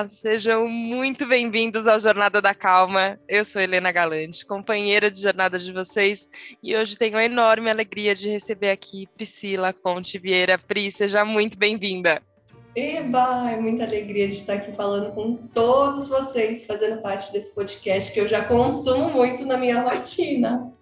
Olá, sejam muito bem-vindos ao Jornada da Calma. Eu sou Helena Galante, companheira de jornada de vocês, e hoje tenho a enorme alegria de receber aqui Priscila Conte Vieira. Pri, seja muito bem-vinda. Eba, é muita alegria de estar aqui falando com todos vocês, fazendo parte desse podcast que eu já consumo muito na minha rotina.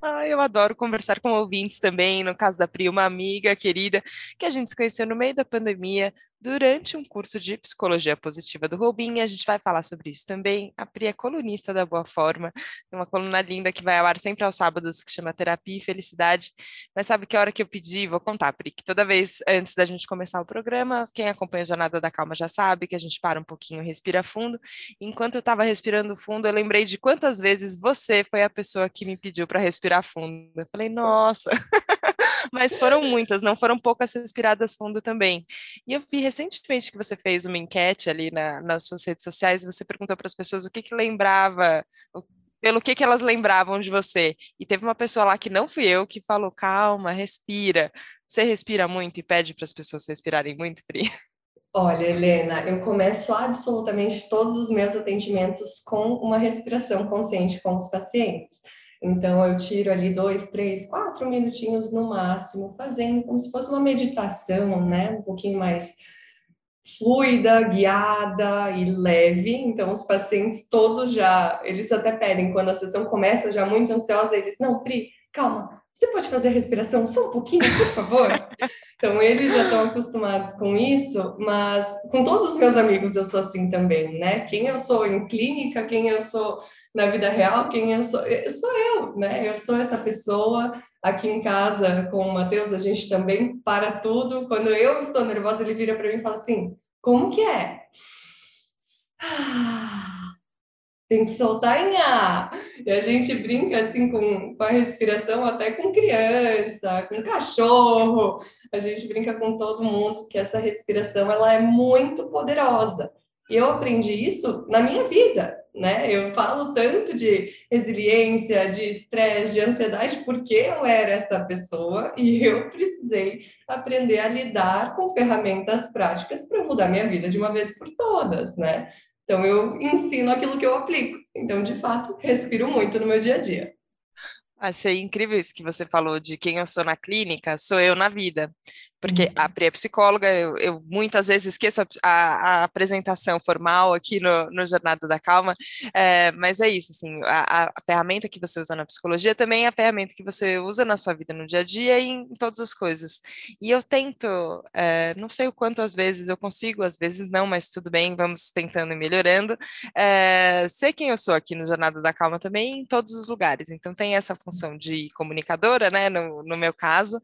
Ah, eu adoro conversar com ouvintes também, no caso da Pri, uma amiga querida que a gente se conheceu no meio da pandemia, durante um curso de psicologia positiva do Robin. A gente vai falar sobre isso também. A Pri é colunista da Boa Forma, tem uma coluna linda que vai ao ar sempre aos sábados, que chama Terapia e Felicidade. Mas sabe que hora que eu pedi, vou contar, Pri, que toda vez antes da gente começar o programa, quem acompanha a Jornada da Calma já sabe que a gente para um pouquinho, respira fundo. Enquanto eu estava respirando fundo, eu lembrei de quantas vezes você foi a pessoa que me pediu para respirar fundo. Eu falei, nossa. mas foram muitas, não foram poucas respiradas fundo também. E eu vi recentemente que você fez uma enquete ali na, nas suas redes sociais, e você perguntou para as pessoas o que, que lembrava, pelo que, que elas lembravam de você. E teve uma pessoa lá que não fui eu que falou: calma, respira. Você respira muito e pede para as pessoas respirarem muito, Pri? Olha, Helena, eu começo absolutamente todos os meus atendimentos com uma respiração consciente com os pacientes. Então, eu tiro ali dois, três, quatro minutinhos no máximo, fazendo como se fosse uma meditação, né? Um pouquinho mais fluida, guiada e leve. Então, os pacientes todos já, eles até pedem, quando a sessão começa já muito ansiosa, eles, não, Pri, calma, você pode fazer a respiração só um pouquinho, por favor? então, eles já estão acostumados com isso, mas com todos os meus amigos eu sou assim também, né? Quem eu sou em clínica, quem eu sou na vida real, quem eu sou, eu sou eu, né? Eu sou essa pessoa aqui em casa com o Matheus, a gente também para tudo. Quando eu estou nervosa, ele vira para mim e fala assim: como que é? Ah, tem que soltar em ar. E a gente brinca assim com, com a respiração até com criança, com cachorro. A gente brinca com todo mundo que essa respiração ela é muito poderosa. E eu aprendi isso na minha vida, né? Eu falo tanto de resiliência, de estresse, de ansiedade, porque eu era essa pessoa e eu precisei aprender a lidar com ferramentas práticas para mudar minha vida de uma vez por todas, né? Então, eu ensino aquilo que eu aplico. Então, de fato, respiro muito no meu dia a dia. Achei incrível isso que você falou de quem eu sou na clínica, sou eu na vida porque a uhum. Pri é psicóloga, eu, eu, muitas vezes esqueço a, a, a apresentação formal aqui no, no Jornada da Calma, é, mas é isso, assim, a, a, ferramenta que você usa na psicologia também é a ferramenta que você usa na sua vida no dia a dia e em, em todas as coisas. E eu tento, é, não sei o quanto às vezes eu consigo, às vezes não, mas tudo bem, vamos tentando e melhorando, é, ser quem eu sou aqui no Jornada da Calma também em todos os lugares. Então tem essa função de comunicadora, né, no, no meu caso,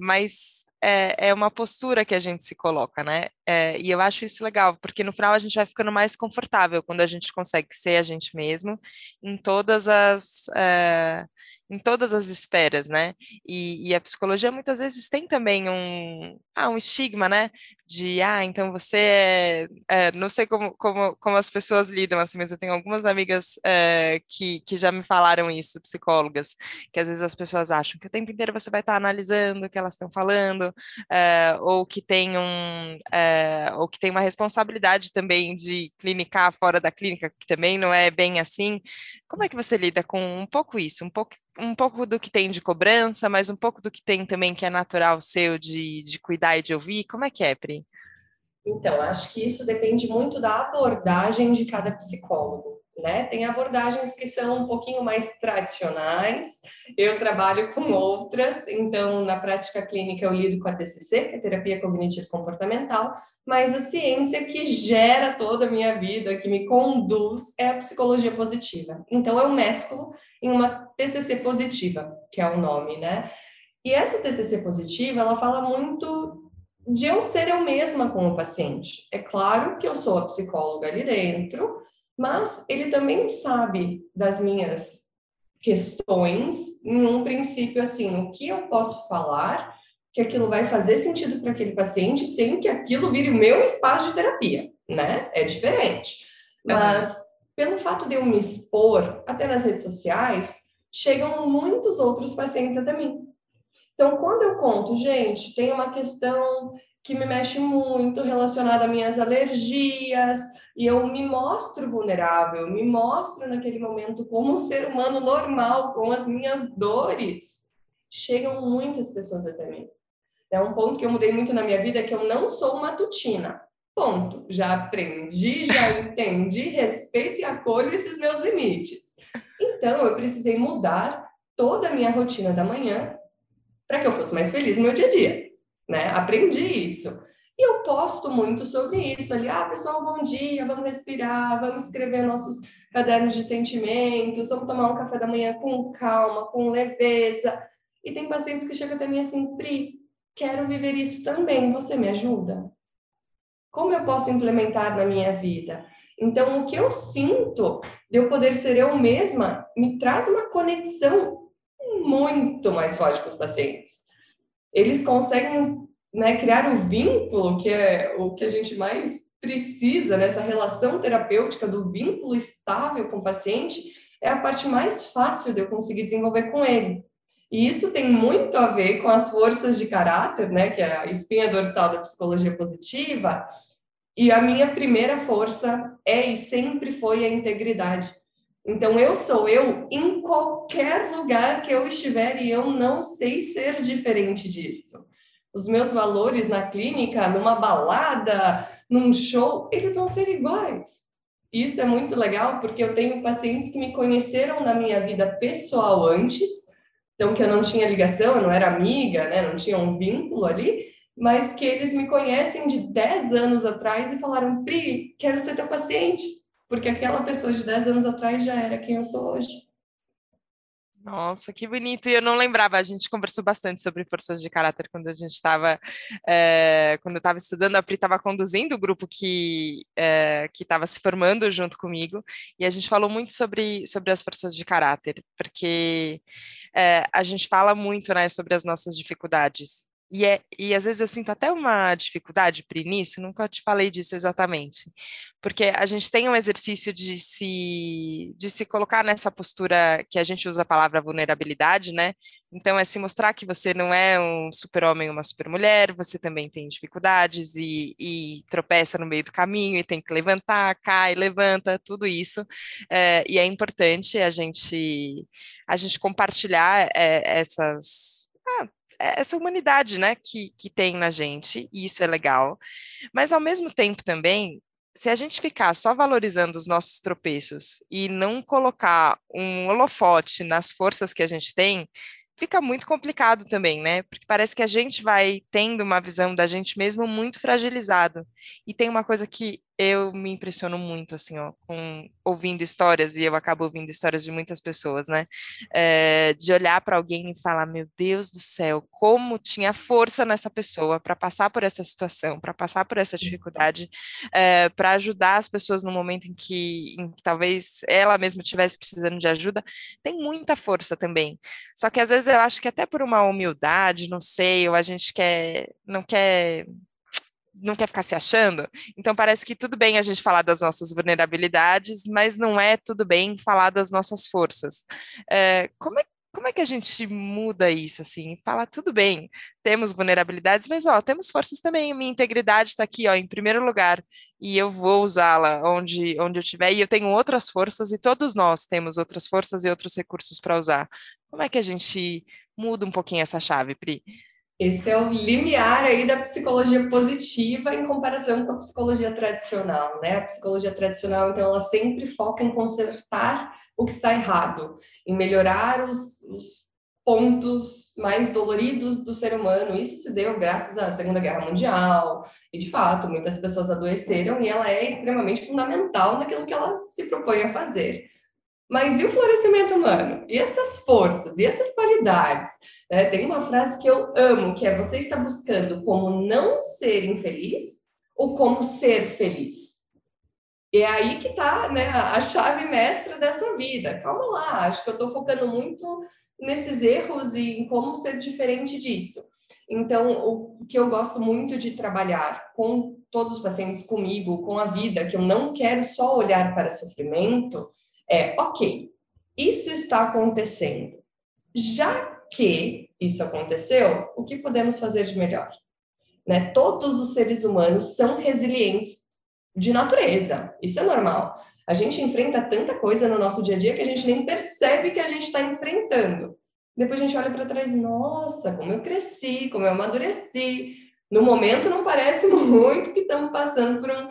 mas é, é uma postura que a gente se coloca, né? É, e eu acho isso legal, porque no final a gente vai ficando mais confortável quando a gente consegue ser a gente mesmo em todas as. É, em todas as esferas, né? E, e, a psicologia muitas vezes tem também um, ah, um estigma, né? de ah, então você é, é, não sei como, como, como as pessoas lidam assim, mas eu tenho algumas amigas é, que, que já me falaram isso, psicólogas, que às vezes as pessoas acham que o tempo inteiro você vai estar analisando o que elas estão falando, é, ou que tem um é, ou que tem uma responsabilidade também de clinicar fora da clínica, que também não é bem assim. Como é que você lida com um pouco isso, um pouco, um pouco do que tem de cobrança, mas um pouco do que tem também que é natural seu de, de cuidar e de ouvir? Como é que é, Pri? Então, acho que isso depende muito da abordagem de cada psicólogo. Né? Tem abordagens que são um pouquinho mais tradicionais, eu trabalho com outras, então na prática clínica eu lido com a TCC, que é terapia cognitivo comportamental, mas a ciência que gera toda a minha vida, que me conduz, é a psicologia positiva. Então eu mesclo em uma TCC positiva, que é o nome, né? E essa TCC positiva, ela fala muito de eu ser eu mesma com o paciente. É claro que eu sou a psicóloga ali dentro, mas ele também sabe das minhas questões, em um princípio assim, o que eu posso falar que aquilo vai fazer sentido para aquele paciente sem que aquilo vire o meu espaço de terapia, né? É diferente. Mas pelo fato de eu me expor até nas redes sociais, chegam muitos outros pacientes até mim Então, quando eu conto, gente, tem uma questão que me mexe muito relacionada a minhas alergias, e eu me mostro vulnerável, me mostro naquele momento como um ser humano normal, com as minhas dores. Chegam muitas pessoas até mim. É um ponto que eu mudei muito na minha vida, que eu não sou matutina. Ponto. Já aprendi, já entendi, respeito e acolho esses meus limites. Então, eu precisei mudar toda a minha rotina da manhã para que eu fosse mais feliz no meu dia a dia, né? Aprendi isso. Posto muito sobre isso ali. Ah, pessoal, bom dia, vamos respirar, vamos escrever nossos cadernos de sentimentos, vamos tomar um café da manhã com calma, com leveza. E tem pacientes que chegam até mim assim, Pri, quero viver isso também, você me ajuda? Como eu posso implementar na minha vida? Então, o que eu sinto de eu poder ser eu mesma me traz uma conexão muito mais forte com os pacientes. Eles conseguem né, criar o vínculo, que é o que a gente mais precisa nessa relação terapêutica do vínculo estável com o paciente, é a parte mais fácil de eu conseguir desenvolver com ele. E isso tem muito a ver com as forças de caráter, né, que é a espinha dorsal da psicologia positiva. E a minha primeira força é e sempre foi a integridade. Então eu sou eu em qualquer lugar que eu estiver e eu não sei ser diferente disso os meus valores na clínica, numa balada, num show, eles vão ser iguais. Isso é muito legal porque eu tenho pacientes que me conheceram na minha vida pessoal antes, então que eu não tinha ligação, eu não era amiga, né, não tinha um vínculo ali, mas que eles me conhecem de 10 anos atrás e falaram: "Pri, quero ser teu paciente", porque aquela pessoa de 10 anos atrás já era quem eu sou hoje. Nossa, que bonito! E eu não lembrava, a gente conversou bastante sobre forças de caráter quando a gente estava, é, quando eu estava estudando, a Pri estava conduzindo o grupo que é, que estava se formando junto comigo, e a gente falou muito sobre, sobre as forças de caráter, porque é, a gente fala muito né, sobre as nossas dificuldades, e, é, e às vezes eu sinto até uma dificuldade para início, nunca te falei disso exatamente, porque a gente tem um exercício de se, de se colocar nessa postura que a gente usa a palavra vulnerabilidade, né? Então, é se mostrar que você não é um super-homem ou uma super-mulher, você também tem dificuldades e, e, tropeça no meio do caminho e tem que levantar, cai, levanta, tudo isso. É, e é importante a gente, a gente compartilhar é, essas. Ah, essa humanidade, né, que, que tem na gente, e isso é legal. Mas, ao mesmo tempo, também, se a gente ficar só valorizando os nossos tropeços e não colocar um holofote nas forças que a gente tem, fica muito complicado também, né? Porque parece que a gente vai tendo uma visão da gente mesmo muito fragilizado. E tem uma coisa que eu me impressiono muito, assim, ó, com ouvindo histórias, e eu acabo ouvindo histórias de muitas pessoas, né? É, de olhar para alguém e falar: Meu Deus do céu, como tinha força nessa pessoa para passar por essa situação, para passar por essa dificuldade, é, para ajudar as pessoas no momento em que, em que talvez ela mesma estivesse precisando de ajuda. Tem muita força também. Só que às vezes eu acho que até por uma humildade, não sei, ou a gente quer, não quer não quer ficar se achando. Então parece que tudo bem a gente falar das nossas vulnerabilidades, mas não é tudo bem falar das nossas forças. É, como é como é que a gente muda isso assim? Fala tudo bem, temos vulnerabilidades, mas ó, temos forças também. Minha integridade está aqui, ó, em primeiro lugar, e eu vou usá-la onde onde eu estiver. E eu tenho outras forças e todos nós temos outras forças e outros recursos para usar. Como é que a gente muda um pouquinho essa chave, Pri? Esse é o limiar aí da psicologia positiva em comparação com a psicologia tradicional, né? A psicologia tradicional, então, ela sempre foca em consertar o que está errado, em melhorar os, os pontos mais doloridos do ser humano. Isso se deu graças à Segunda Guerra Mundial, e de fato, muitas pessoas adoeceram, e ela é extremamente fundamental naquilo que ela se propõe a fazer. Mas e o florescimento humano? E essas forças? E essas qualidades? É, tem uma frase que eu amo, que é você está buscando como não ser infeliz ou como ser feliz? E é aí que está né, a chave mestra dessa vida. Calma lá, acho que eu estou focando muito nesses erros e em como ser diferente disso. Então, o que eu gosto muito de trabalhar com todos os pacientes, comigo, com a vida, que eu não quero só olhar para sofrimento, é, ok, isso está acontecendo. Já que isso aconteceu, o que podemos fazer de melhor? Né? Todos os seres humanos são resilientes de natureza, isso é normal. A gente enfrenta tanta coisa no nosso dia a dia que a gente nem percebe que a gente está enfrentando. Depois a gente olha para trás, nossa, como eu cresci, como eu amadureci. No momento não parece muito que estamos passando por um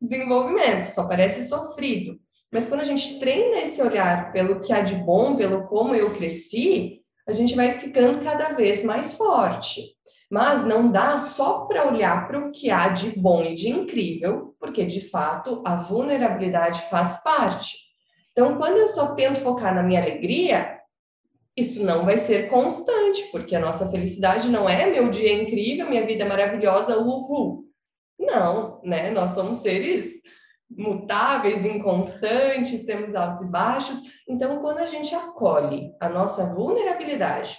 desenvolvimento, só parece sofrido. Mas quando a gente treina esse olhar pelo que há de bom, pelo como eu cresci, a gente vai ficando cada vez mais forte. Mas não dá só para olhar para o que há de bom e de incrível, porque de fato a vulnerabilidade faz parte. Então, quando eu só tento focar na minha alegria, isso não vai ser constante, porque a nossa felicidade não é meu dia é incrível, minha vida é maravilhosa, uhul. Não, né? Nós somos seres mutáveis, inconstantes, temos altos e baixos. Então, quando a gente acolhe a nossa vulnerabilidade,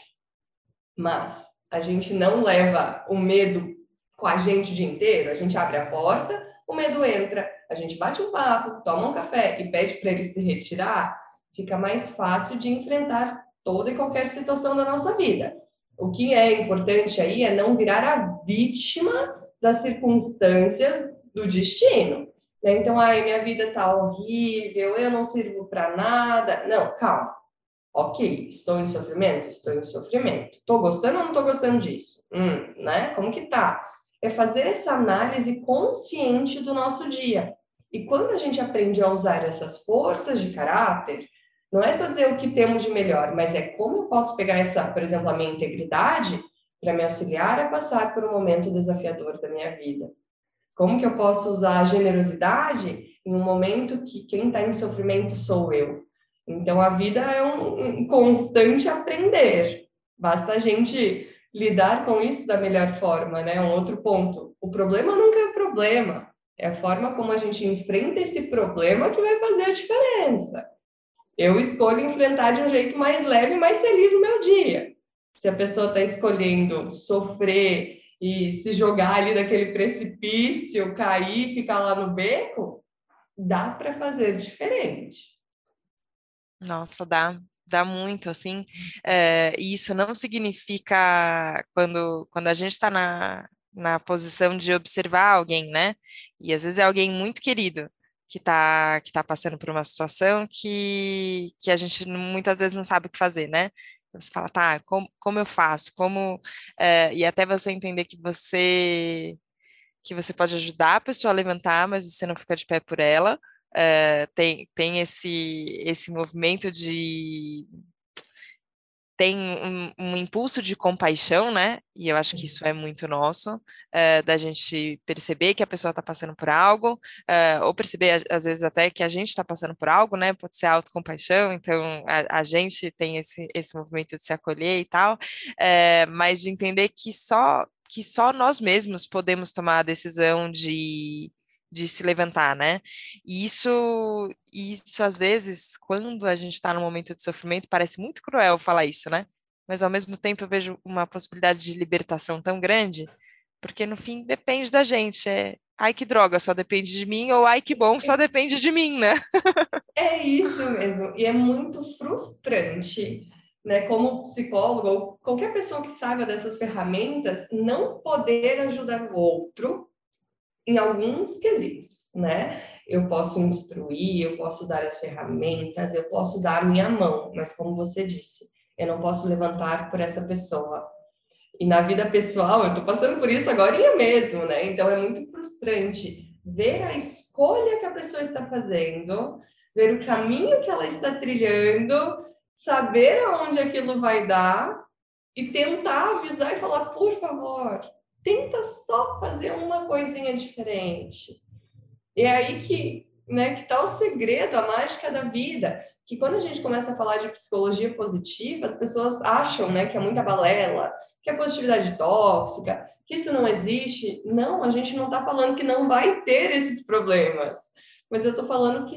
mas a gente não leva o medo com a gente o dia inteiro, a gente abre a porta, o medo entra, a gente bate um papo, toma um café e pede para ele se retirar, fica mais fácil de enfrentar toda e qualquer situação da nossa vida. O que é importante aí é não virar a vítima das circunstâncias do destino. Né? Então, ai, minha vida tá horrível, eu não sirvo para nada. Não, calma. Ok, estou em sofrimento? Estou em sofrimento. Estou gostando ou não estou gostando disso? Hum, né? Como que tá? É fazer essa análise consciente do nosso dia. E quando a gente aprende a usar essas forças de caráter, não é só dizer o que temos de melhor, mas é como eu posso pegar essa, por exemplo, a minha integridade para me auxiliar a passar por um momento desafiador da minha vida. Como que eu posso usar a generosidade em um momento que quem está em sofrimento sou eu? Então a vida é um, um constante aprender. Basta a gente lidar com isso da melhor forma, né? Um outro ponto. O problema nunca é o problema. É a forma como a gente enfrenta esse problema que vai fazer a diferença. Eu escolho enfrentar de um jeito mais leve mais feliz no meu dia. Se a pessoa está escolhendo sofrer e se jogar ali daquele precipício, cair, ficar lá no beco, dá para fazer diferente. Nossa, dá, dá muito, assim. É, isso não significa quando, quando a gente está na, na posição de observar alguém, né? E às vezes é alguém muito querido que está que tá passando por uma situação que, que a gente muitas vezes não sabe o que fazer, né? Você fala, tá, como, como eu faço? Como é, e até você entender que você que você pode ajudar a pessoa a levantar, mas você não fica de pé por ela. É, tem, tem esse, esse movimento de tem um, um, impulso de compaixão, né? E eu acho que isso é muito nosso, é, da gente perceber que a pessoa está passando por algo, é, ou perceber, às vezes, até que a gente está passando por algo, né? Pode ser autocompaixão, então a, a, gente tem esse, esse movimento de se acolher e tal, é, mas de entender que só, que só nós mesmos podemos tomar a decisão de de se levantar, né? E isso, isso às vezes, quando a gente está num momento de sofrimento, parece muito cruel falar isso, né? Mas ao mesmo tempo eu vejo uma possibilidade de libertação tão grande, porque no fim depende da gente. É, ai que droga, só depende de mim, ou ai que bom, só depende de mim, né? é isso mesmo. E é muito frustrante, né? Como psicólogo qualquer pessoa que saiba dessas ferramentas, não poder ajudar o outro em alguns quesitos, né? Eu posso instruir, eu posso dar as ferramentas, eu posso dar minha mão, mas como você disse, eu não posso levantar por essa pessoa. E na vida pessoal, eu tô passando por isso agora mesmo, né? Então é muito frustrante ver a escolha que a pessoa está fazendo, ver o caminho que ela está trilhando, saber aonde aquilo vai dar e tentar avisar e falar, por favor, tenta só fazer uma coisinha diferente. E é aí que, né, que tá o segredo, a mágica da vida, que quando a gente começa a falar de psicologia positiva, as pessoas acham, né, que é muita balela, que é positividade tóxica, que isso não existe. Não, a gente não está falando que não vai ter esses problemas, mas eu estou falando que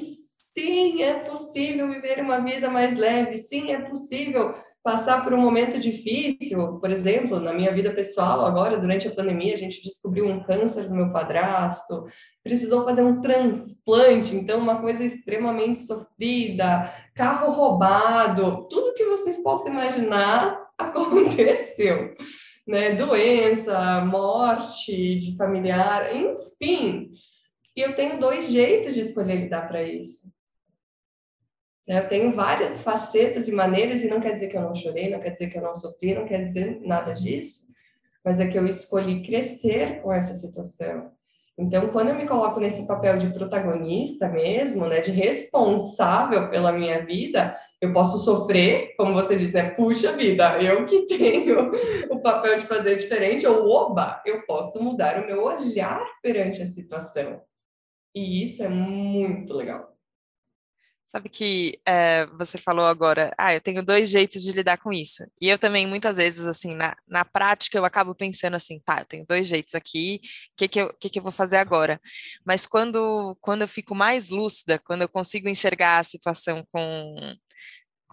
sim, é possível viver uma vida mais leve, sim, é possível passar por um momento difícil, por exemplo, na minha vida pessoal, agora, durante a pandemia, a gente descobriu um câncer no meu padrasto, precisou fazer um transplante, então, uma coisa extremamente sofrida, carro roubado, tudo que vocês possam imaginar aconteceu. Né? Doença, morte de familiar, enfim. E eu tenho dois jeitos de escolher lidar para isso. Né? Eu tenho várias facetas e maneiras, e não quer dizer que eu não chorei, não quer dizer que eu não sofri, não quer dizer nada disso, mas é que eu escolhi crescer com essa situação. Então, quando eu me coloco nesse papel de protagonista mesmo, né, de responsável pela minha vida, eu posso sofrer, como você diz, né, puxa vida, eu que tenho o papel de fazer diferente, ou oba, eu posso mudar o meu olhar perante a situação. E isso é muito legal. Sabe que é, você falou agora, ah, eu tenho dois jeitos de lidar com isso. E eu também, muitas vezes, assim, na, na prática, eu acabo pensando assim, tá, eu tenho dois jeitos aqui, o que, que, eu, que, que eu vou fazer agora? Mas quando, quando eu fico mais lúcida, quando eu consigo enxergar a situação com,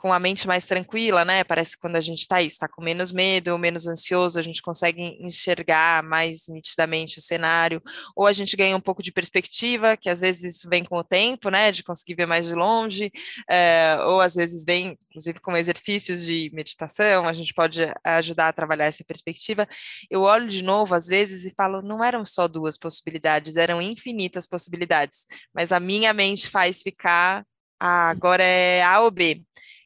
com a mente mais tranquila, né? Parece que quando a gente está está com menos medo, menos ansioso, a gente consegue enxergar mais nitidamente o cenário, ou a gente ganha um pouco de perspectiva, que às vezes isso vem com o tempo, né? De conseguir ver mais de longe, é, ou às vezes vem, inclusive, com exercícios de meditação, a gente pode ajudar a trabalhar essa perspectiva. Eu olho de novo, às vezes, e falo, não eram só duas possibilidades, eram infinitas possibilidades, mas a minha mente faz ficar, ah, agora é A ou B.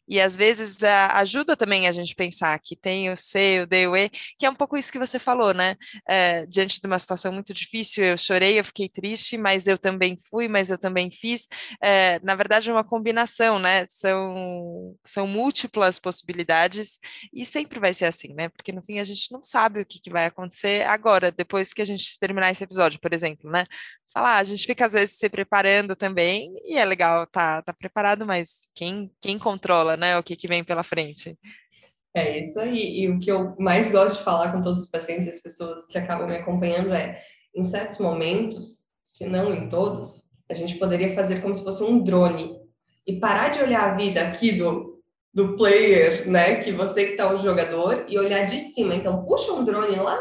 E às vezes a, ajuda também a gente pensar que tem o C, o D, o E, que é um pouco isso que você falou, né? É, diante de uma situação muito difícil, eu chorei, eu fiquei triste, mas eu também fui, mas eu também fiz. É, na verdade, é uma combinação, né? São, são múltiplas possibilidades e sempre vai ser assim, né? Porque no fim a gente não sabe o que, que vai acontecer agora, depois que a gente terminar esse episódio, por exemplo, né? Falar, ah, a gente fica às vezes se preparando também e é legal tá, tá preparado, mas quem, quem controla né? O que, que vem pela frente. É isso aí. E o que eu mais gosto de falar com todos os pacientes e as pessoas que acabam me acompanhando é, em certos momentos, se não em todos, a gente poderia fazer como se fosse um drone e parar de olhar a vida aqui do, do player, né? Que você que está o jogador e olhar de cima. Então, puxa um drone lá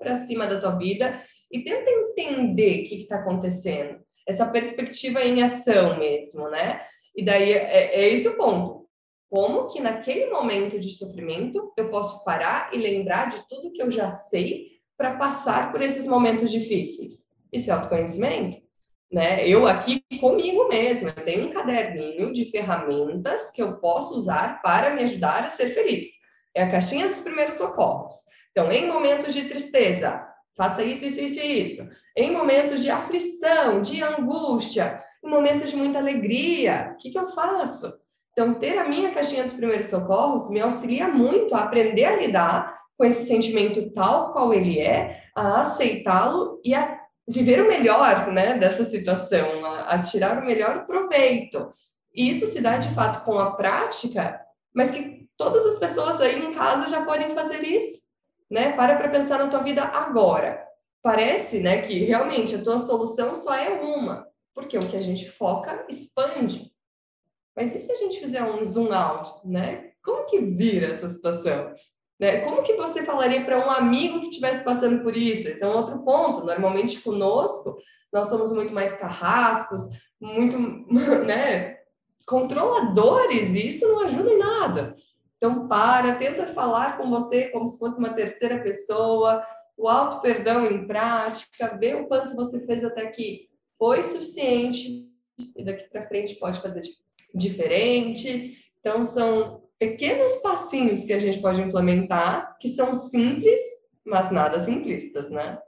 para cima da tua vida e tenta entender o que está acontecendo. Essa perspectiva em ação mesmo, né? E daí é, é esse o ponto como que naquele momento de sofrimento eu posso parar e lembrar de tudo que eu já sei para passar por esses momentos difíceis. Isso é autoconhecimento, né? Eu aqui comigo mesma, tenho um caderninho de ferramentas que eu posso usar para me ajudar a ser feliz. É a caixinha dos primeiros socorros. Então, em momentos de tristeza, faça isso, isso, isso e isso. Em momentos de aflição, de angústia, em momentos de muita alegria, o que, que eu faço? Então, ter a minha caixinha dos primeiros socorros me auxilia muito a aprender a lidar com esse sentimento tal qual ele é, a aceitá-lo e a viver o melhor né, dessa situação, a, a tirar o melhor proveito. E isso se dá de fato com a prática, mas que todas as pessoas aí em casa já podem fazer isso. Né? Para para pensar na tua vida agora. Parece né, que realmente a tua solução só é uma, porque o que a gente foca expande. Mas e se a gente fizer um zoom out, né? Como que vira essa situação? Né? Como que você falaria para um amigo que estivesse passando por isso? Esse é um outro ponto. Normalmente conosco, nós somos muito mais carrascos, muito, né, controladores, e isso não ajuda em nada. Então, para, tenta falar com você como se fosse uma terceira pessoa, o auto perdão em prática, vê o quanto você fez até aqui foi suficiente e daqui para frente pode fazer diferente. Então, são pequenos passinhos que a gente pode implementar, que são simples, mas nada simplistas, né?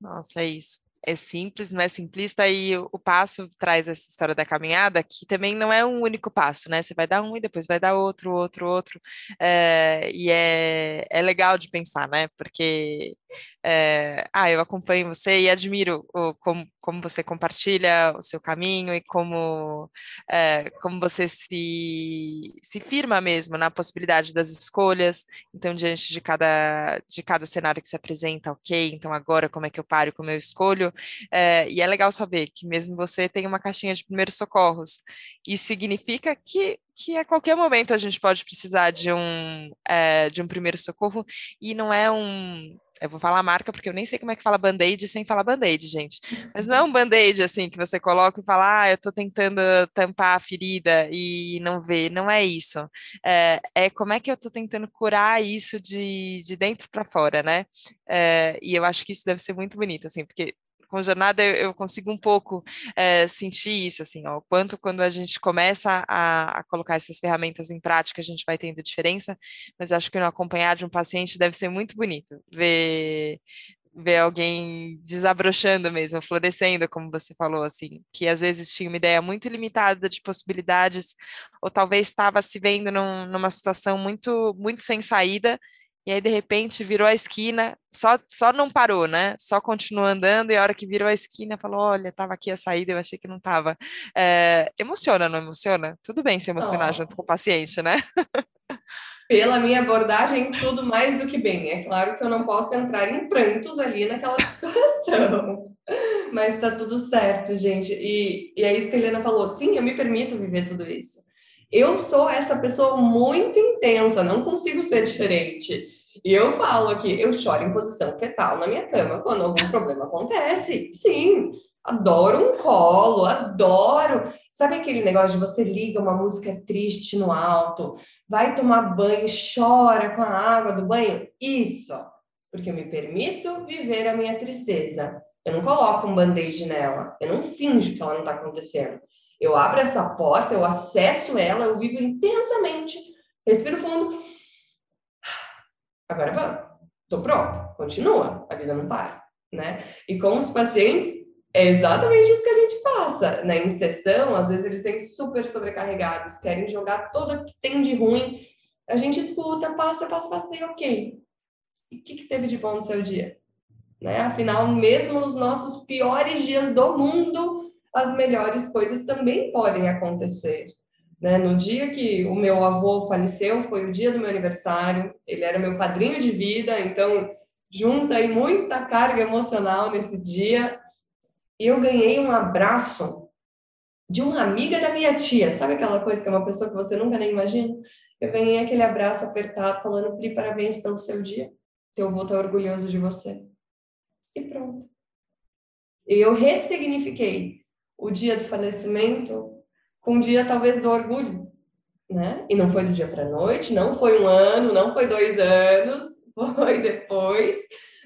Nossa, é isso é simples, não é simplista, e o, passo traz essa história da caminhada, que também não é um único passo, né? Você vai dar um e depois vai dar outro, outro, outro. É, e é, é legal de pensar, né? Porque é, ah, eu acompanho você e admiro o, como, como você compartilha o seu caminho e como, é, como você se, se firma mesmo na possibilidade das escolhas. Então, diante de cada, de cada cenário que se apresenta, ok, então agora como é que eu paro, como eu escolho, é, e é legal saber que mesmo você tem uma caixinha de primeiros socorros. Isso significa que, que a qualquer momento a gente pode precisar de um, é, de um primeiro socorro e não é um eu vou falar marca porque eu nem sei como é que fala band-aid sem falar band-aid, gente. Mas não é um band-aid assim que você coloca e fala, ah, eu tô tentando tampar a ferida e não vê. Não é isso. É, é como é que eu tô tentando curar isso de, de dentro para fora, né? É, e eu acho que isso deve ser muito bonito, assim, porque com jornada eu, eu consigo um pouco é, sentir isso, assim, ó, o quanto quando a gente começa a, a, colocar essas ferramentas em prática, a gente vai tendo diferença, mas eu acho que no acompanhar de um paciente deve ser muito bonito ver ver alguém desabrochando mesmo, florescendo, como você falou, assim, que às vezes tinha uma ideia muito limitada de possibilidades, ou talvez estava se vendo num, numa situação muito, muito sem saída, e aí de repente virou a esquina, só, só não parou, né? Só continuou andando e a hora que virou a esquina falou, olha, estava aqui a saída, eu achei que não estava. É, emociona, não emociona? Tudo bem se emocionar Nossa. junto com o paciente, né? Pela minha abordagem, tudo mais do que bem. É claro que eu não posso entrar em prantos ali naquela situação, mas está tudo certo, gente. E, e é isso que a Helena falou. Sim, eu me permito viver tudo isso. Eu sou essa pessoa muito intensa, não consigo ser diferente. E eu falo aqui, eu choro em posição fetal na minha cama quando algum problema acontece. Sim, adoro um colo, adoro. Sabe aquele negócio de você liga uma música triste no alto, vai tomar banho, chora com a água do banho? Isso, porque eu me permito viver a minha tristeza. Eu não coloco um band-aid nela, eu não finjo que ela não está acontecendo. Eu abro essa porta, eu acesso ela, eu vivo intensamente, respiro fundo. Agora vamos, estou pronto, continua, a vida não para, né? E com os pacientes, é exatamente isso que a gente passa. Na sessão, às vezes eles vêm super sobrecarregados, querem jogar tudo que tem de ruim. A gente escuta, passa, passa, passa, e ok. E o que, que teve de bom no seu dia? Né? Afinal, mesmo nos nossos piores dias do mundo, as melhores coisas também podem acontecer. Né? No dia que o meu avô faleceu, foi o dia do meu aniversário, ele era meu padrinho de vida, então junta aí muita carga emocional nesse dia. E eu ganhei um abraço de uma amiga da minha tia, sabe aquela coisa que é uma pessoa que você nunca nem imagina? Eu ganhei aquele abraço apertado, falando, Pri, parabéns pelo seu dia, teu avô tá orgulhoso de você. E pronto. Eu ressignifiquei o dia do falecimento com o dia talvez do orgulho, né? E não foi do dia para noite, não foi um ano, não foi dois anos, foi depois,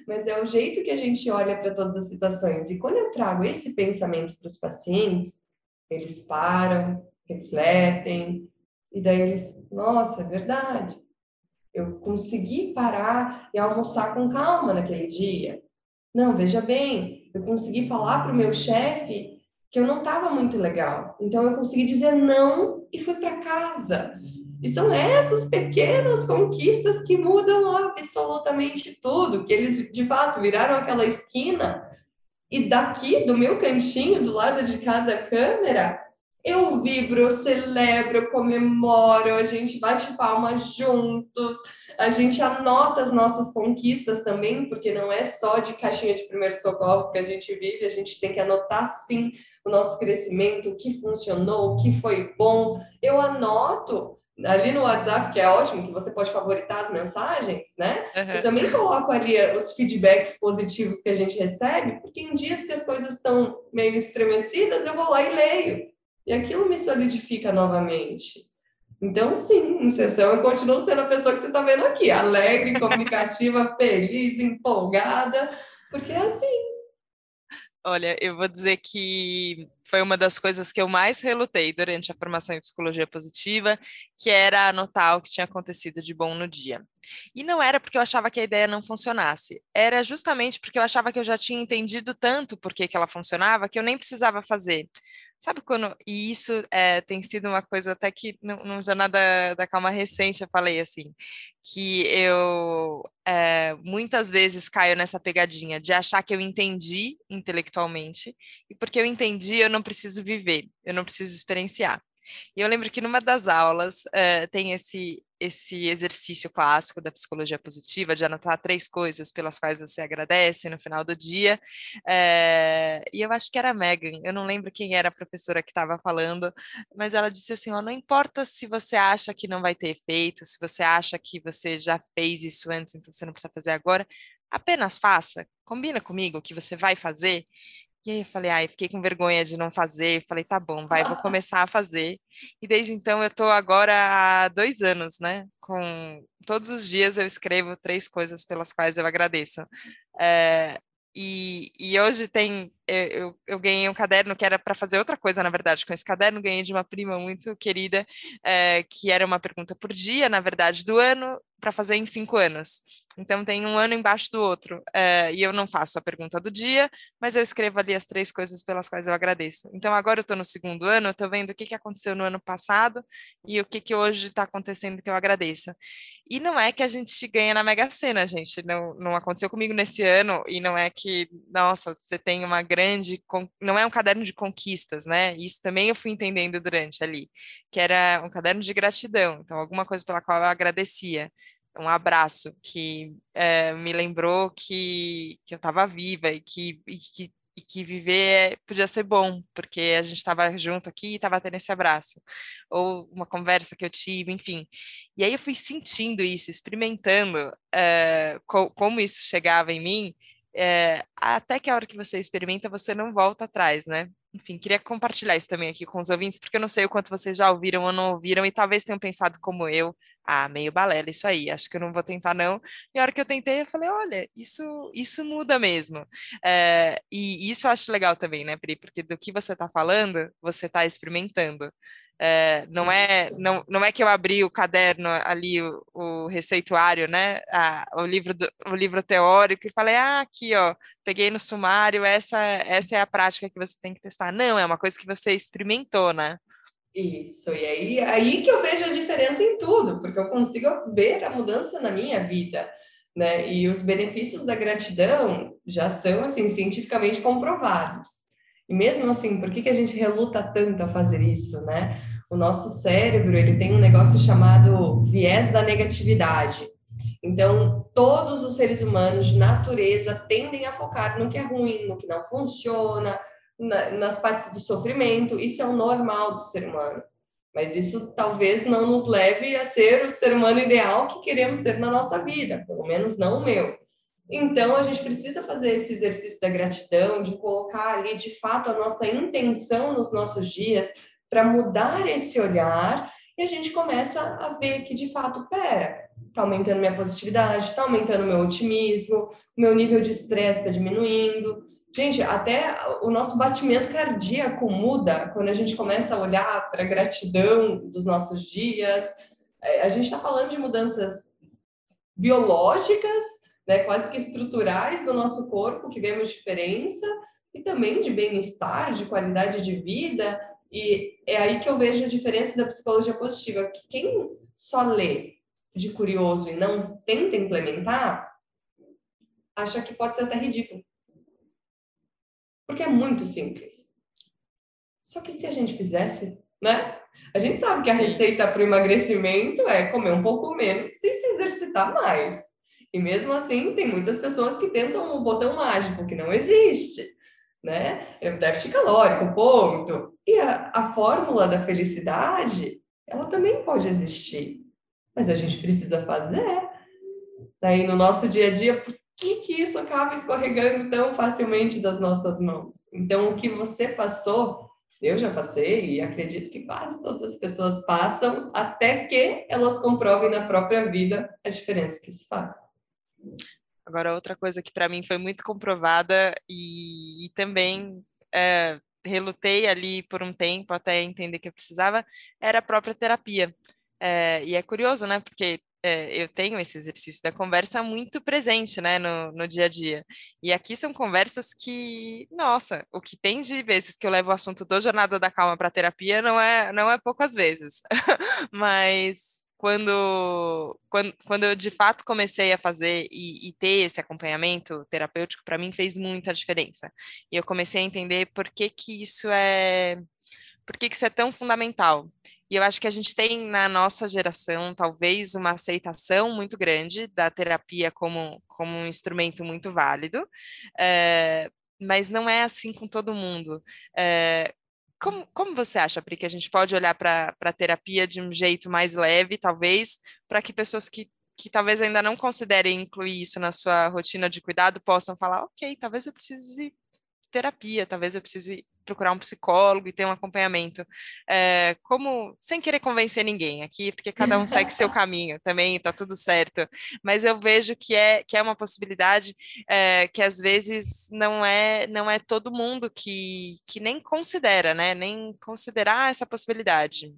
mas é o jeito que a gente olha para todas as situações. E quando eu trago esse pensamento para os pacientes, eles param, refletem, e daí eles, nossa, é verdade. Eu consegui parar e almoçar com calma naquele dia. Não, veja bem, eu consegui falar para o meu chefe que eu não estava muito legal. Então eu consegui dizer não e fui para casa. E são essas pequenas conquistas que mudam absolutamente tudo, que eles de fato viraram aquela esquina e daqui do meu cantinho, do lado de cada câmera, eu vibro, eu celebro, eu comemoro, a gente bate palmas juntos, a gente anota as nossas conquistas também, porque não é só de caixinha de primeiro socorro que a gente vive, a gente tem que anotar sim o nosso crescimento, o que funcionou, o que foi bom. Eu anoto ali no WhatsApp, que é ótimo, que você pode favoritar as mensagens, né? Uhum. Eu também coloco ali os feedbacks positivos que a gente recebe, porque em dias que as coisas estão meio estremecidas, eu vou lá e leio. E aquilo me solidifica novamente. Então, sim, em sessão eu continuo sendo a pessoa que você está vendo aqui, alegre, comunicativa, feliz, empolgada, porque é assim. Olha, eu vou dizer que foi uma das coisas que eu mais relutei durante a formação em psicologia positiva, que era anotar o que tinha acontecido de bom no dia. E não era porque eu achava que a ideia não funcionasse, era justamente porque eu achava que eu já tinha entendido tanto por que, que ela funcionava que eu nem precisava fazer. Sabe quando. E isso é, tem sido uma coisa até que no, no Jornada da, da Calma recente eu falei assim, que eu é, muitas vezes caio nessa pegadinha de achar que eu entendi intelectualmente, e porque eu entendi, eu não preciso viver, eu não preciso experienciar. E eu lembro que numa das aulas é, tem esse, esse exercício clássico da psicologia positiva, de anotar três coisas pelas quais você agradece no final do dia. É, e eu acho que era a Megan, eu não lembro quem era a professora que estava falando, mas ela disse assim: ó, não importa se você acha que não vai ter efeito, se você acha que você já fez isso antes, então você não precisa fazer agora, apenas faça, combina comigo que você vai fazer. E aí eu falei, ai, fiquei com vergonha de não fazer. Falei, tá bom, vai, vou começar a fazer. E desde então eu estou agora há dois anos, né? Com todos os dias eu escrevo três coisas pelas quais eu agradeço. É, e, e, hoje tem, eu, eu, ganhei um caderno que era para fazer outra coisa, na verdade, com esse caderno, ganhei de uma prima muito querida, é, que era uma pergunta por dia, na verdade, do ano, para fazer em cinco anos. Então tem um ano embaixo do outro. É, e eu não faço a pergunta do dia, mas eu escrevo ali as três coisas pelas quais eu agradeço. Então agora eu estou no segundo ano, estou vendo o que, que aconteceu no ano passado e o que, que hoje está acontecendo que eu agradeço. E não é que a gente ganha na Mega Sena, gente. Não, não aconteceu comigo nesse ano, e não é que, nossa, você tem uma grande. Não é um caderno de conquistas, né? Isso também eu fui entendendo durante ali, que era um caderno de gratidão. Então, alguma coisa pela qual eu agradecia um abraço que é, me lembrou que, que eu estava viva e que, e que, e que viver podia ser bom, porque a gente estava junto aqui e estava tendo esse abraço, ou uma conversa que eu tive, enfim. E aí eu fui sentindo isso, experimentando é, co como isso chegava em mim, é, até que a hora que você experimenta, você não volta atrás, né? enfim, queria compartilhar isso também aqui com os ouvintes, porque eu não sei o quanto vocês já ouviram ou não ouviram, e talvez tenham pensado como eu, ah, meio balela isso aí, acho que eu não vou tentar não. E a hora que eu tentei, eu falei, olha, isso, isso muda mesmo. É, e isso eu acho legal também, né, Pri? Porque do que você está falando, você está experimentando. É, não é não, não é que eu abri o caderno ali o, o receituário né? O livro do, o livro teórico e falei ah aqui ó peguei no sumário essa essa é a prática que você tem que testar. Não é uma coisa que você experimentou né? Isso e aí aí que eu vejo a diferença em tudo porque eu consigo ver a mudança na minha vida né? E os benefícios da gratidão já são assim cientificamente comprovados e mesmo assim, por que, que a gente reluta tanto a fazer isso, né? O nosso cérebro, ele tem um negócio chamado viés da negatividade. Então, todos os seres humanos de natureza tendem a focar no que é ruim, no que não funciona, na, nas partes do sofrimento. Isso é o normal do ser humano. Mas isso talvez não nos leve a ser o ser humano ideal que queremos ser na nossa vida, pelo menos não o meu. Então, a gente precisa fazer esse exercício da gratidão, de colocar ali, de fato, a nossa intenção nos nossos dias para mudar esse olhar e a gente começa a ver que, de fato, pera, está aumentando minha positividade, está aumentando meu otimismo, meu nível de estresse está diminuindo. Gente, até o nosso batimento cardíaco muda quando a gente começa a olhar para a gratidão dos nossos dias. A gente está falando de mudanças biológicas, né, quase que estruturais do nosso corpo, que vemos diferença, e também de bem-estar, de qualidade de vida. E é aí que eu vejo a diferença da psicologia positiva, que quem só lê de curioso e não tenta implementar, acha que pode ser até ridículo. Porque é muito simples. Só que se a gente fizesse, né? A gente sabe que a receita para o emagrecimento é comer um pouco menos e se exercitar mais. E mesmo assim, tem muitas pessoas que tentam um botão mágico que não existe, né? É o déficit calórico, ponto. E a, a fórmula da felicidade, ela também pode existir, mas a gente precisa fazer. Daí no nosso dia a dia, por que, que isso acaba escorregando tão facilmente das nossas mãos? Então, o que você passou, eu já passei e acredito que quase todas as pessoas passam, até que elas comprovem na própria vida a diferença que isso faz. Agora, outra coisa que para mim foi muito comprovada e, e também é, relutei ali por um tempo até entender que eu precisava, era a própria terapia. É, e é curioso, né? Porque é, eu tenho esse exercício da conversa muito presente, né, no, no dia a dia. E aqui são conversas que, nossa, o que tem de vezes que eu levo o assunto do Jornada da Calma para terapia não é, não é poucas vezes. Mas quando, quando, quando eu de fato comecei a fazer e, e ter esse acompanhamento terapêutico, para mim fez muita diferença. E eu comecei a entender por que, que isso é por que, que isso é tão fundamental. E eu acho que a gente tem na nossa geração, talvez, uma aceitação muito grande da terapia como, como um instrumento muito válido, é, mas não é assim com todo mundo. É, como, como você acha, Pri, que a gente pode olhar para a terapia de um jeito mais leve, talvez, para que pessoas que que talvez ainda não considerem incluir isso na sua rotina de cuidado possam falar, ok, talvez eu precise terapia, talvez eu precise procurar um psicólogo e ter um acompanhamento. É, como, sem querer convencer ninguém aqui, porque cada um segue seu caminho também, tá tudo certo. Mas eu vejo que é, que é uma possibilidade é, que às vezes não é, não é todo mundo que, que nem considera, né? Nem considerar essa possibilidade.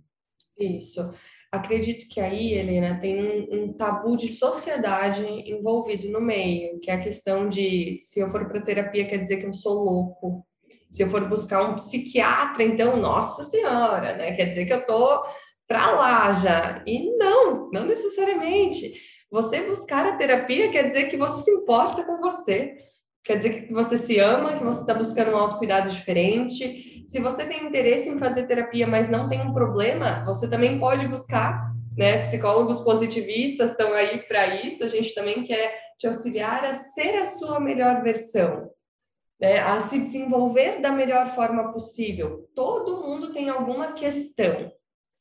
Isso. Acredito que aí, Helena, tem um, um, tabu de sociedade envolvido no meio, que é a questão de se eu for para terapia quer dizer que eu sou louco. Se eu for buscar um psiquiatra, então, nossa senhora, né? Quer dizer que eu tô para lá já. E não, não necessariamente. Você buscar a terapia quer dizer que você se importa com você. Quer dizer que você se ama, que você está buscando um autocuidado diferente. Se você tem interesse em fazer terapia, mas não tem um problema, você também pode buscar, né? Psicólogos positivistas estão aí para isso. A gente também quer te auxiliar a ser a sua melhor versão, né? A se desenvolver da melhor forma possível. Todo mundo tem alguma questão.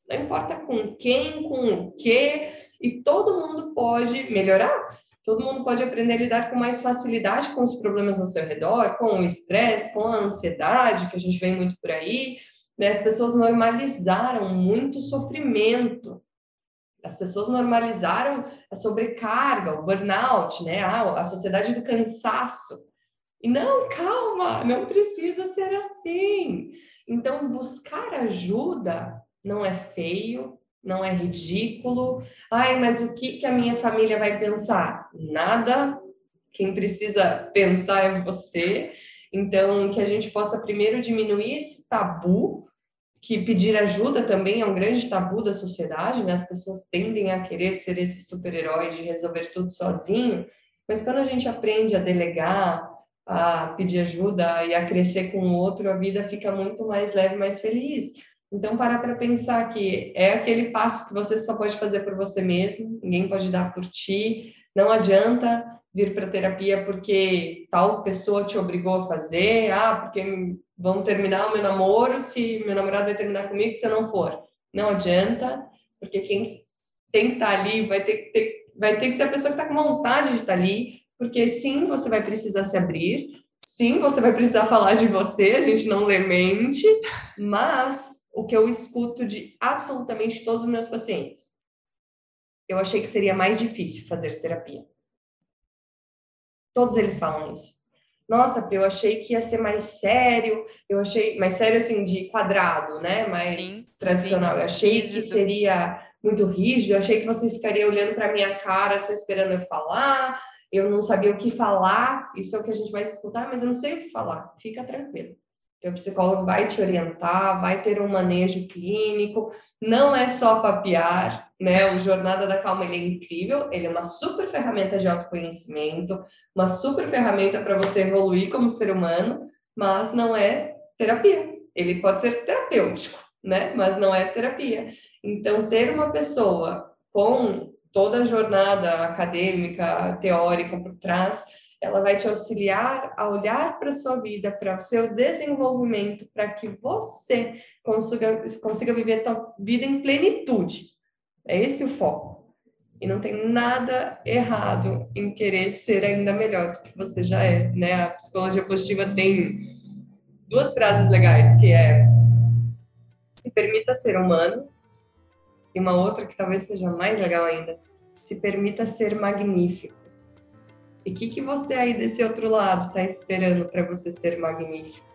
Não importa com quem, com o quê, e todo mundo pode melhorar Todo mundo pode aprender a lidar com mais facilidade com os problemas ao seu redor, com o estresse, com a ansiedade, que a gente vê muito por aí. Né? As pessoas normalizaram muito o sofrimento. As pessoas normalizaram a sobrecarga, o burnout, né? Ah, a sociedade do cansaço. E não, calma, não precisa ser assim. Então, buscar ajuda não é feio, não é ridículo. Ai, mas o que, que a minha família vai pensar? Nada. Quem precisa pensar é você. Então, que a gente possa primeiro diminuir esse tabu, que pedir ajuda também é um grande tabu da sociedade, né? As pessoas tendem a querer ser esse super-herói de resolver tudo sozinho, mas quando a gente aprende a delegar, a pedir ajuda e a crescer com o outro, a vida fica muito mais leve, mais feliz. Então, parar para pensar que é aquele passo que você só pode fazer por você mesmo, ninguém pode dar por ti. Não adianta vir para terapia porque tal pessoa te obrigou a fazer, ah, porque vão terminar o meu namoro se meu namorado vai terminar comigo se eu não for. Não adianta, porque quem tem que estar tá ali vai ter, ter, vai ter que ser a pessoa que está com vontade de estar tá ali, porque sim, você vai precisar se abrir, sim, você vai precisar falar de você, a gente não lê mente, mas o que eu escuto de absolutamente todos os meus pacientes. Eu achei que seria mais difícil fazer terapia. Todos eles falam isso. Nossa, eu achei que ia ser mais sério, eu achei mais sério assim de quadrado, né? Mais sim, tradicional. Sim. Eu achei rígido. que seria muito rígido, eu achei que você ficaria olhando para minha cara só esperando eu falar. Eu não sabia o que falar, isso é o que a gente vai escutar, mas eu não sei o que falar. Fica tranquilo. Teu psicólogo vai te orientar, vai ter um manejo clínico, não é só papiar, né? O Jornada da Calma ele é incrível, ele é uma super ferramenta de autoconhecimento, uma super ferramenta para você evoluir como ser humano, mas não é terapia. Ele pode ser terapêutico, né? Mas não é terapia. Então, ter uma pessoa com toda a jornada acadêmica, teórica por trás, ela vai te auxiliar a olhar para a sua vida, para o seu desenvolvimento, para que você consiga, consiga viver a sua vida em plenitude. É esse o foco. E não tem nada errado em querer ser ainda melhor do que você já é, né? A psicologia positiva tem duas frases legais, que é se permita ser humano, e uma outra que talvez seja mais legal ainda, se permita ser magnífico. E o que, que você aí desse outro lado está esperando para você ser magnífico?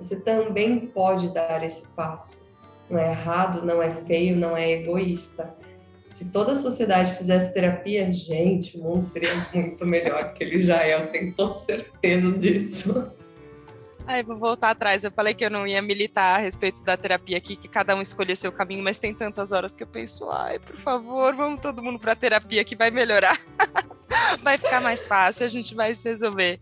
Você também pode dar esse passo. Não é errado, não é feio, não é egoísta. Se toda a sociedade fizesse terapia, gente, o mundo seria muito melhor do que ele já é, eu tenho toda certeza disso. Aí vou voltar atrás. Eu falei que eu não ia militar a respeito da terapia aqui, que cada um escolher seu caminho, mas tem tantas horas que eu penso, ai, por favor, vamos todo mundo para terapia que vai melhorar. vai ficar mais fácil, a gente vai se resolver.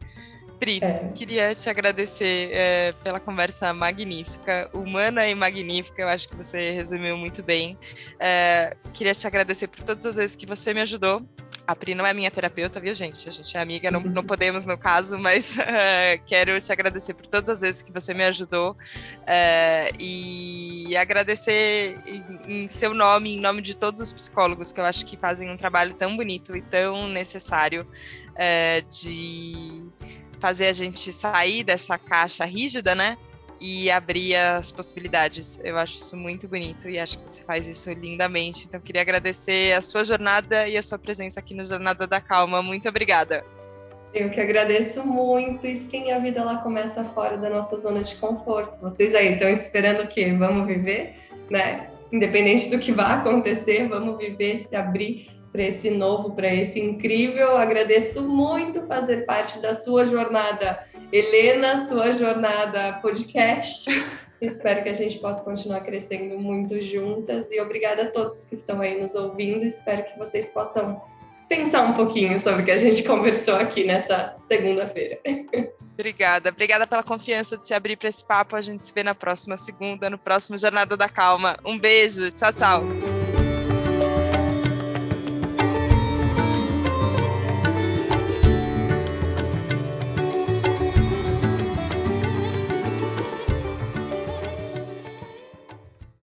Pri, é. queria te agradecer é, pela conversa magnífica, humana e magnífica, eu acho que você resumiu muito bem. É, queria te agradecer por todas as vezes que você me ajudou a Pri não é minha terapeuta, viu, gente? A gente é amiga, não, não podemos no caso, mas uh, quero te agradecer por todas as vezes que você me ajudou uh, e agradecer em, em, seu nome, em nome de todos os psicólogos que eu acho que fazem um trabalho tão bonito e tão necessário uh, de fazer a gente sair dessa caixa rígida, né? E abrir as possibilidades. Eu acho isso muito bonito e acho que você faz isso lindamente. Então, queria agradecer a sua jornada e a sua presença aqui no Jornada da Calma. Muito obrigada. Eu que agradeço muito. E sim, a vida lá começa fora da nossa zona de conforto. Vocês aí estão esperando o quê? Vamos viver, né? Independente do que vai acontecer, vamos viver, se abrir para esse novo, para esse incrível. Agradeço muito fazer parte da sua jornada Helena, sua jornada podcast. Espero que a gente possa continuar crescendo muito juntas e obrigada a todos que estão aí nos ouvindo. Espero que vocês possam pensar um pouquinho sobre o que a gente conversou aqui nessa segunda-feira. Obrigada, obrigada pela confiança de se abrir para esse papo. A gente se vê na próxima segunda, no próximo Jornada da Calma. Um beijo, tchau, tchau.